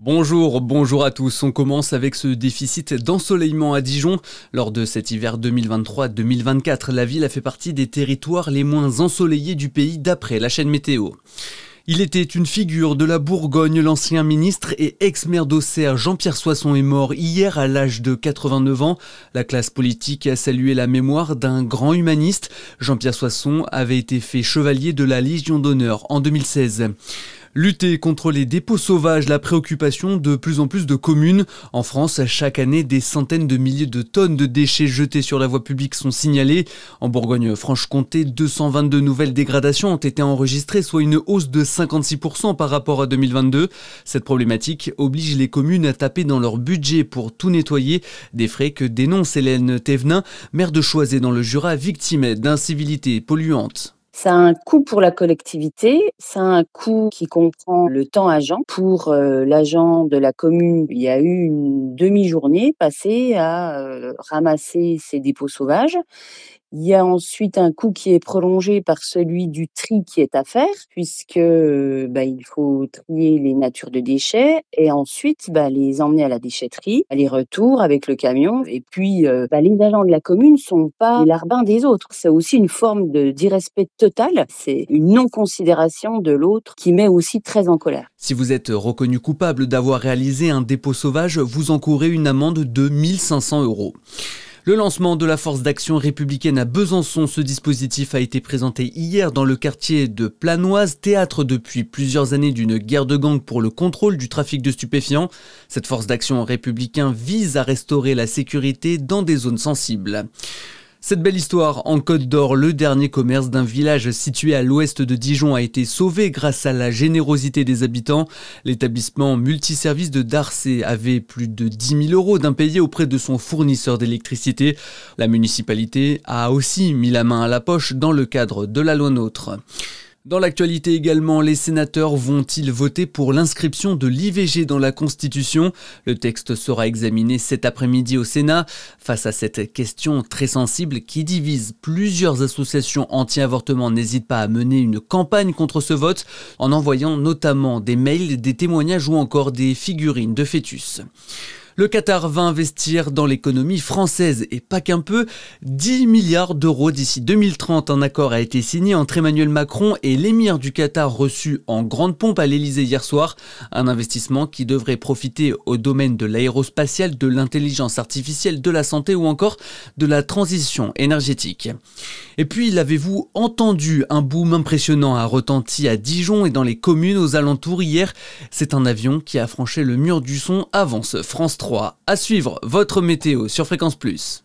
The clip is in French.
Bonjour, bonjour à tous. On commence avec ce déficit d'ensoleillement à Dijon. Lors de cet hiver 2023-2024, la ville a fait partie des territoires les moins ensoleillés du pays d'après la chaîne météo. Il était une figure de la Bourgogne, l'ancien ministre et ex-maire d'Auxerre Jean-Pierre Soisson est mort hier à l'âge de 89 ans. La classe politique a salué la mémoire d'un grand humaniste. Jean-Pierre Soisson avait été fait chevalier de la Légion d'honneur en 2016. Lutter contre les dépôts sauvages, la préoccupation de plus en plus de communes. En France, chaque année, des centaines de milliers de tonnes de déchets jetés sur la voie publique sont signalés. En Bourgogne-Franche-Comté, 222 nouvelles dégradations ont été enregistrées, soit une hausse de 56% par rapport à 2022. Cette problématique oblige les communes à taper dans leur budget pour tout nettoyer, des frais que dénonce Hélène Thévenin, maire de Choisé dans le Jura, victime d'incivilités polluantes. Ça a un coût pour la collectivité, ça a un coût qui comprend le temps agent. Pour euh, l'agent de la commune, il y a eu une demi-journée passée à euh, ramasser ces dépôts sauvages il y a ensuite un coût qui est prolongé par celui du tri qui est à faire, puisque bah, il faut trier les natures de déchets et ensuite bah, les emmener à la déchetterie, aller-retour avec le camion. Et puis, euh, bah, les agents de la commune sont pas les larbins des autres. C'est aussi une forme d'irrespect total. C'est une non-considération de l'autre qui met aussi très en colère. Si vous êtes reconnu coupable d'avoir réalisé un dépôt sauvage, vous encourez une amende de 1500 euros. Le lancement de la force d'action républicaine à Besançon, ce dispositif a été présenté hier dans le quartier de Planoise, théâtre depuis plusieurs années d'une guerre de gang pour le contrôle du trafic de stupéfiants. Cette force d'action républicaine vise à restaurer la sécurité dans des zones sensibles. Cette belle histoire en Côte d'Or, le dernier commerce d'un village situé à l'ouest de Dijon a été sauvé grâce à la générosité des habitants. L'établissement multiservice de Darcé avait plus de 10 000 euros d'impayés auprès de son fournisseur d'électricité. La municipalité a aussi mis la main à la poche dans le cadre de la loi NOTRe. Dans l'actualité également, les sénateurs vont-ils voter pour l'inscription de l'IVG dans la Constitution? Le texte sera examiné cet après-midi au Sénat. Face à cette question très sensible qui divise plusieurs associations anti-avortement, n'hésite pas à mener une campagne contre ce vote en envoyant notamment des mails, des témoignages ou encore des figurines de fœtus. Le Qatar va investir dans l'économie française et pas qu'un peu, 10 milliards d'euros d'ici 2030. Un accord a été signé entre Emmanuel Macron et l'émir du Qatar reçu en grande pompe à l'Elysée hier soir. Un investissement qui devrait profiter au domaine de l'aérospatial, de l'intelligence artificielle, de la santé ou encore de la transition énergétique. Et puis, l'avez-vous entendu? Un boom impressionnant a retenti à Dijon et dans les communes aux alentours hier. C'est un avion qui a franchi le mur du son avance France 3. À suivre votre météo sur Fréquence Plus.